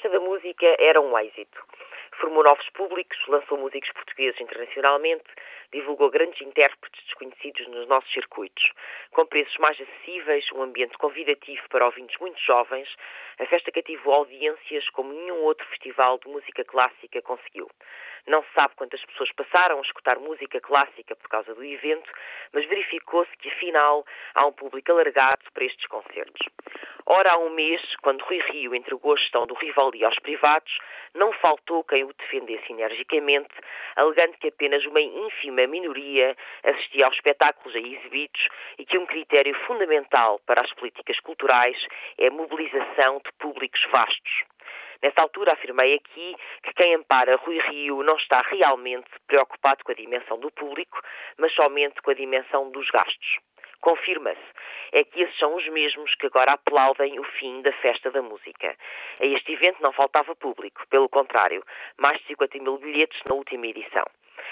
Festa da Música era um êxito. Formou novos públicos, lançou músicos portugueses internacionalmente, divulgou grandes intérpretes desconhecidos nos nossos circuitos. Com preços mais acessíveis, um ambiente convidativo para ouvintes muito jovens, a festa cativou audiências como nenhum outro festival de música clássica conseguiu. Não se sabe quantas pessoas passaram a escutar música clássica por causa do evento, mas verificou-se que afinal há um público alargado para estes concertos. Ora, há um mês, quando Rui Rio entregou a gestão do Rivali aos privados, não faltou quem o defendesse energicamente, alegando que apenas uma ínfima minoria assistia aos espetáculos aí exibidos e que um critério fundamental para as políticas culturais é a mobilização de públicos vastos. Nessa altura afirmei aqui que quem ampara Rui Rio não está realmente preocupado com a dimensão do público, mas somente com a dimensão dos gastos. Confirma-se, é que esses são os mesmos que agora aplaudem o fim da festa da música. A este evento não faltava público, pelo contrário, mais de 50 mil bilhetes na última edição.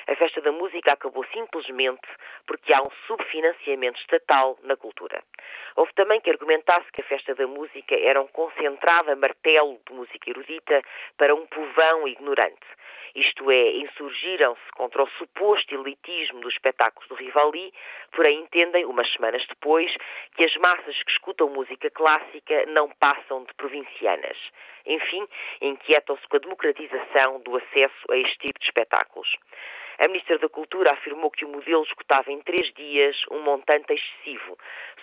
A festa da música acabou simplesmente porque há um subfinanciamento estatal na cultura. Houve também que argumentasse que a festa da música era um concentrado martelo de música erudita para um povão ignorante. Isto é, insurgiram-se contra o suposto elitismo dos espetáculos do Rivali, porém entendem, umas semanas depois, que as massas que escutam música clássica não passam de provincianas. Enfim, inquietam-se com a democratização do acesso a este tipo de espetáculos. A Ministra da Cultura afirmou que o modelo escutava em três dias um montante excessivo,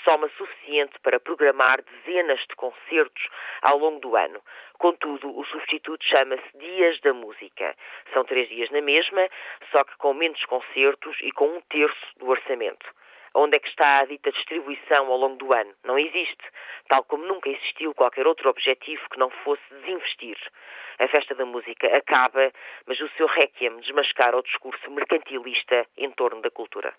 soma suficiente para programar dezenas de concertos ao longo do ano. Contudo, o substituto chama-se Dias da Música. São três dias na mesma, só que com menos concertos e com um terço do orçamento. Onde é que está a dita distribuição ao longo do ano? Não existe, tal como nunca existiu qualquer outro objetivo que não fosse desinvestir. A festa da música acaba, mas o seu requiem desmascara o discurso mercantilista em torno da cultura.